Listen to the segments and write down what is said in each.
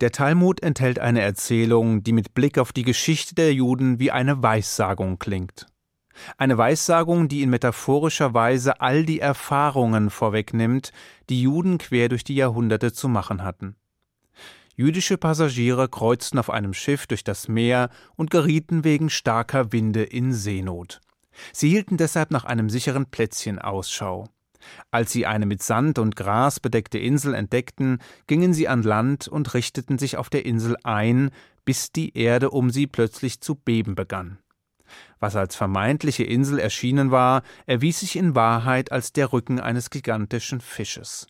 Der Talmud enthält eine Erzählung, die mit Blick auf die Geschichte der Juden wie eine Weissagung klingt. Eine Weissagung, die in metaphorischer Weise all die Erfahrungen vorwegnimmt, die Juden quer durch die Jahrhunderte zu machen hatten. Jüdische Passagiere kreuzten auf einem Schiff durch das Meer und gerieten wegen starker Winde in Seenot. Sie hielten deshalb nach einem sicheren Plätzchen Ausschau. Als sie eine mit Sand und Gras bedeckte Insel entdeckten, gingen sie an Land und richteten sich auf der Insel ein, bis die Erde um sie plötzlich zu beben begann. Was als vermeintliche Insel erschienen war, erwies sich in Wahrheit als der Rücken eines gigantischen Fisches.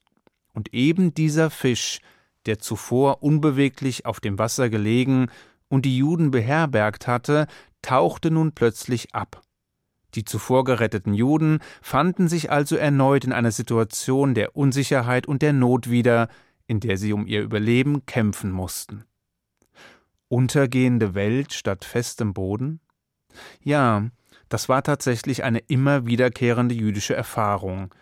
Und eben dieser Fisch, der zuvor unbeweglich auf dem Wasser gelegen und die Juden beherbergt hatte, tauchte nun plötzlich ab. Die zuvor geretteten Juden fanden sich also erneut in einer Situation der Unsicherheit und der Not wieder, in der sie um ihr Überleben kämpfen mussten. Untergehende Welt statt festem Boden? Ja, das war tatsächlich eine immer wiederkehrende jüdische Erfahrung,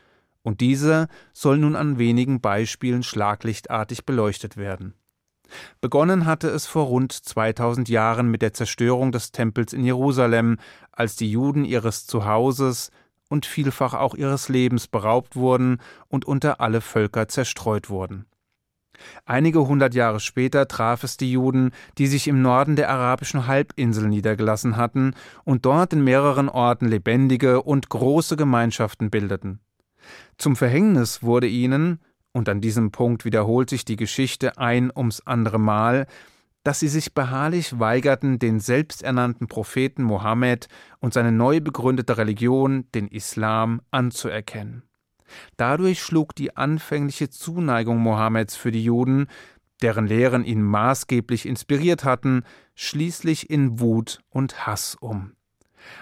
und diese soll nun an wenigen Beispielen schlaglichtartig beleuchtet werden. Begonnen hatte es vor rund 2000 Jahren mit der Zerstörung des Tempels in Jerusalem, als die Juden ihres Zuhauses und vielfach auch ihres Lebens beraubt wurden und unter alle Völker zerstreut wurden. Einige hundert Jahre später traf es die Juden, die sich im Norden der arabischen Halbinsel niedergelassen hatten und dort in mehreren Orten lebendige und große Gemeinschaften bildeten. Zum Verhängnis wurde ihnen, und an diesem Punkt wiederholt sich die Geschichte ein ums andere Mal, dass sie sich beharrlich weigerten, den selbsternannten Propheten Mohammed und seine neu begründete Religion, den Islam, anzuerkennen. Dadurch schlug die anfängliche Zuneigung Mohammeds für die Juden, deren Lehren ihn maßgeblich inspiriert hatten, schließlich in Wut und Hass um.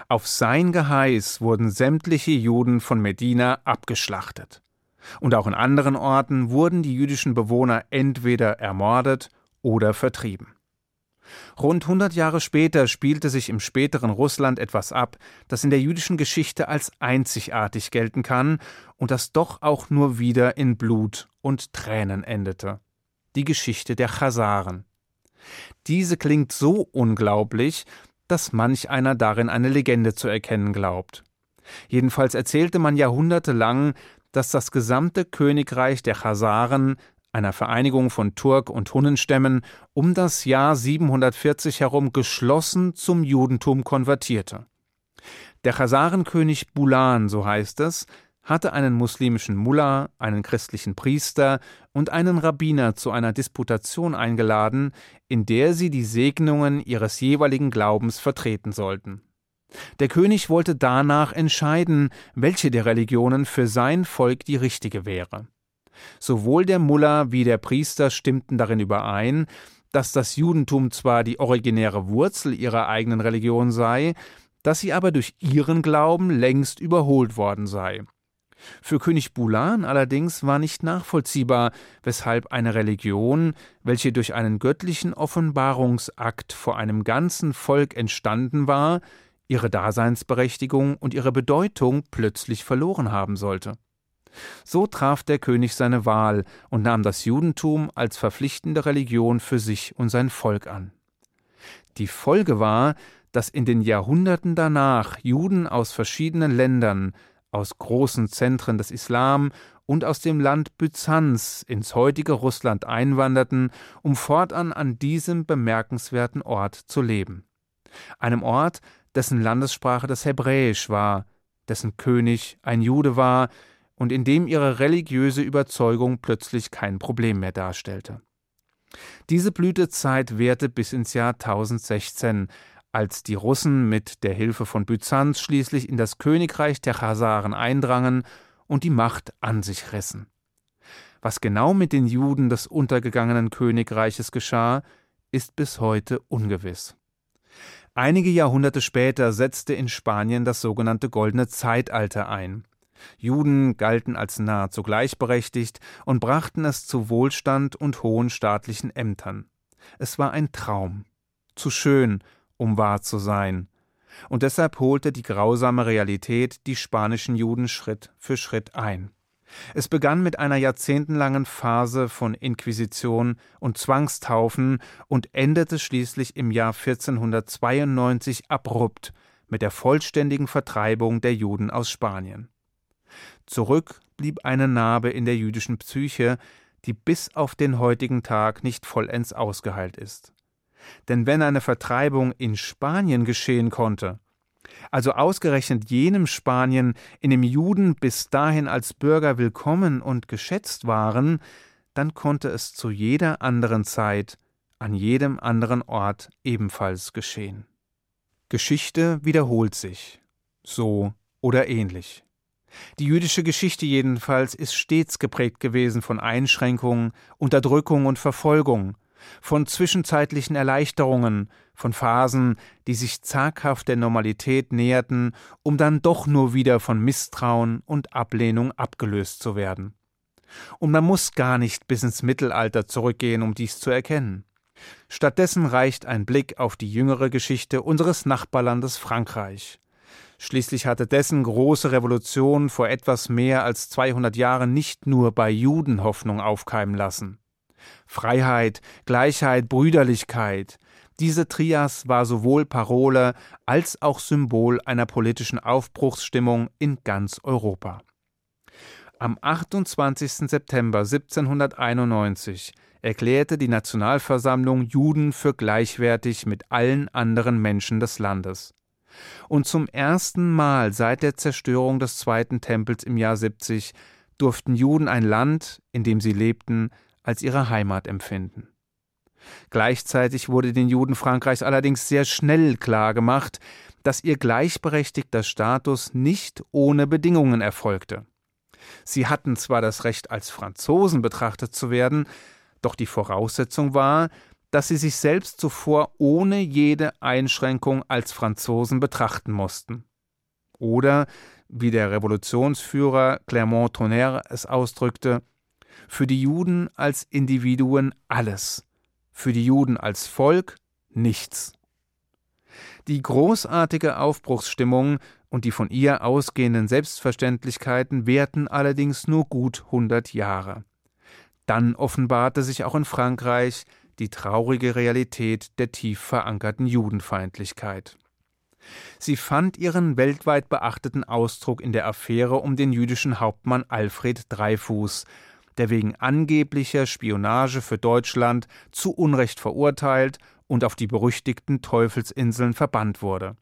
Auf sein Geheiß wurden sämtliche Juden von Medina abgeschlachtet. Und auch in anderen Orten wurden die jüdischen Bewohner entweder ermordet oder vertrieben. Rund 100 Jahre später spielte sich im späteren Russland etwas ab, das in der jüdischen Geschichte als einzigartig gelten kann und das doch auch nur wieder in Blut und Tränen endete. Die Geschichte der Chasaren. Diese klingt so unglaublich, dass manch einer darin eine Legende zu erkennen glaubt. Jedenfalls erzählte man jahrhundertelang, dass das gesamte Königreich der Chasaren, einer Vereinigung von Turk- und Hunnenstämmen, um das Jahr 740 herum geschlossen zum Judentum konvertierte. Der Chasarenkönig Bulan, so heißt es, hatte einen muslimischen Mullah, einen christlichen Priester und einen Rabbiner zu einer Disputation eingeladen, in der sie die Segnungen ihres jeweiligen Glaubens vertreten sollten. Der König wollte danach entscheiden, welche der Religionen für sein Volk die richtige wäre. Sowohl der Mullah wie der Priester stimmten darin überein, dass das Judentum zwar die originäre Wurzel ihrer eigenen Religion sei, dass sie aber durch ihren Glauben längst überholt worden sei. Für König Bulan allerdings war nicht nachvollziehbar, weshalb eine Religion, welche durch einen göttlichen Offenbarungsakt vor einem ganzen Volk entstanden war, ihre Daseinsberechtigung und ihre Bedeutung plötzlich verloren haben sollte. So traf der König seine Wahl und nahm das Judentum als verpflichtende Religion für sich und sein Volk an. Die Folge war, dass in den Jahrhunderten danach Juden aus verschiedenen Ländern, aus großen Zentren des Islam und aus dem Land Byzanz ins heutige Russland einwanderten, um fortan an diesem bemerkenswerten Ort zu leben. Einem Ort, dessen Landessprache das Hebräisch war, dessen König ein Jude war und in dem ihre religiöse Überzeugung plötzlich kein Problem mehr darstellte. Diese Blütezeit währte bis ins Jahr 1016, als die Russen mit der Hilfe von Byzanz schließlich in das Königreich der Chasaren eindrangen und die Macht an sich rissen. Was genau mit den Juden des untergegangenen Königreiches geschah, ist bis heute ungewiss. Einige Jahrhunderte später setzte in Spanien das sogenannte Goldene Zeitalter ein. Juden galten als nahezu gleichberechtigt und brachten es zu Wohlstand und hohen staatlichen Ämtern. Es war ein Traum. Zu schön, um wahr zu sein. Und deshalb holte die grausame Realität die spanischen Juden Schritt für Schritt ein. Es begann mit einer jahrzehntelangen Phase von Inquisition und Zwangstaufen und endete schließlich im Jahr 1492 abrupt mit der vollständigen Vertreibung der Juden aus Spanien. Zurück blieb eine Narbe in der jüdischen Psyche, die bis auf den heutigen Tag nicht vollends ausgeheilt ist. Denn wenn eine Vertreibung in Spanien geschehen konnte, also ausgerechnet jenem Spanien, in dem Juden bis dahin als Bürger willkommen und geschätzt waren, dann konnte es zu jeder anderen Zeit, an jedem anderen Ort ebenfalls geschehen. Geschichte wiederholt sich, so oder ähnlich. Die jüdische Geschichte jedenfalls ist stets geprägt gewesen von Einschränkungen, Unterdrückung und Verfolgung, von zwischenzeitlichen Erleichterungen, von Phasen, die sich zaghaft der Normalität näherten, um dann doch nur wieder von Misstrauen und Ablehnung abgelöst zu werden. Und man muss gar nicht bis ins Mittelalter zurückgehen, um dies zu erkennen. Stattdessen reicht ein Blick auf die jüngere Geschichte unseres Nachbarlandes Frankreich. Schließlich hatte dessen große Revolution vor etwas mehr als 200 Jahren nicht nur bei Juden Hoffnung aufkeimen lassen. Freiheit, Gleichheit, Brüderlichkeit. Diese Trias war sowohl Parole als auch Symbol einer politischen Aufbruchsstimmung in ganz Europa. Am 28. September 1791 erklärte die Nationalversammlung Juden für gleichwertig mit allen anderen Menschen des Landes. Und zum ersten Mal seit der Zerstörung des Zweiten Tempels im Jahr 70 durften Juden ein Land, in dem sie lebten, als ihre Heimat empfinden. Gleichzeitig wurde den Juden Frankreichs allerdings sehr schnell klargemacht, dass ihr gleichberechtigter Status nicht ohne Bedingungen erfolgte. Sie hatten zwar das Recht, als Franzosen betrachtet zu werden, doch die Voraussetzung war, dass sie sich selbst zuvor ohne jede Einschränkung als Franzosen betrachten mussten. Oder, wie der Revolutionsführer Clermont-Tonnerre es ausdrückte, für die Juden als Individuen alles, für die Juden als Volk nichts. Die großartige Aufbruchsstimmung und die von ihr ausgehenden Selbstverständlichkeiten währten allerdings nur gut hundert Jahre. Dann offenbarte sich auch in Frankreich die traurige Realität der tief verankerten Judenfeindlichkeit. Sie fand ihren weltweit beachteten Ausdruck in der Affäre um den jüdischen Hauptmann Alfred Dreyfus, der wegen angeblicher Spionage für Deutschland zu Unrecht verurteilt und auf die berüchtigten Teufelsinseln verbannt wurde.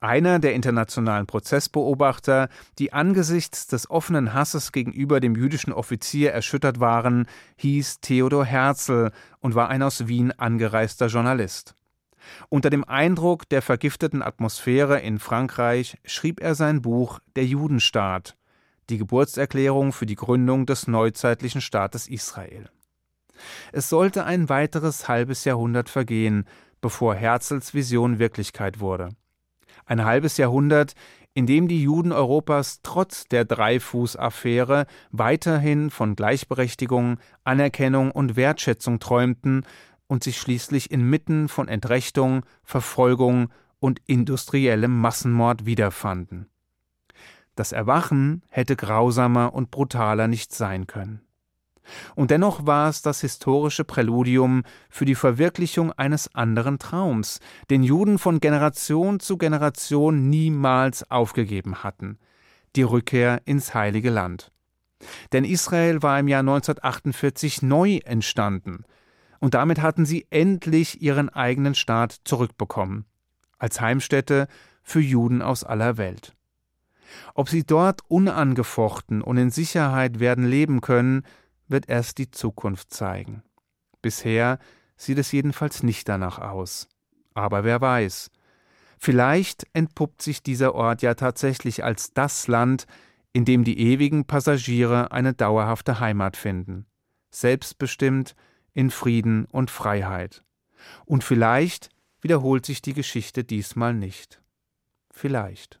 Einer der internationalen Prozessbeobachter, die angesichts des offenen Hasses gegenüber dem jüdischen Offizier erschüttert waren, hieß Theodor Herzl und war ein aus Wien angereister Journalist. Unter dem Eindruck der vergifteten Atmosphäre in Frankreich schrieb er sein Buch Der Judenstaat, die Geburtserklärung für die Gründung des neuzeitlichen Staates Israel. Es sollte ein weiteres halbes Jahrhundert vergehen, bevor Herzls Vision Wirklichkeit wurde ein halbes Jahrhundert, in dem die Juden Europas trotz der Dreifuß-Affäre weiterhin von Gleichberechtigung, Anerkennung und Wertschätzung träumten und sich schließlich inmitten von Entrechtung, Verfolgung und industriellem Massenmord wiederfanden. Das Erwachen hätte grausamer und brutaler nicht sein können. Und dennoch war es das historische Präludium für die Verwirklichung eines anderen Traums, den Juden von Generation zu Generation niemals aufgegeben hatten die Rückkehr ins heilige Land. Denn Israel war im Jahr 1948 neu entstanden, und damit hatten sie endlich ihren eigenen Staat zurückbekommen, als Heimstätte für Juden aus aller Welt. Ob sie dort unangefochten und in Sicherheit werden leben können, wird erst die Zukunft zeigen. Bisher sieht es jedenfalls nicht danach aus. Aber wer weiß. Vielleicht entpuppt sich dieser Ort ja tatsächlich als das Land, in dem die ewigen Passagiere eine dauerhafte Heimat finden. Selbstbestimmt, in Frieden und Freiheit. Und vielleicht wiederholt sich die Geschichte diesmal nicht. Vielleicht.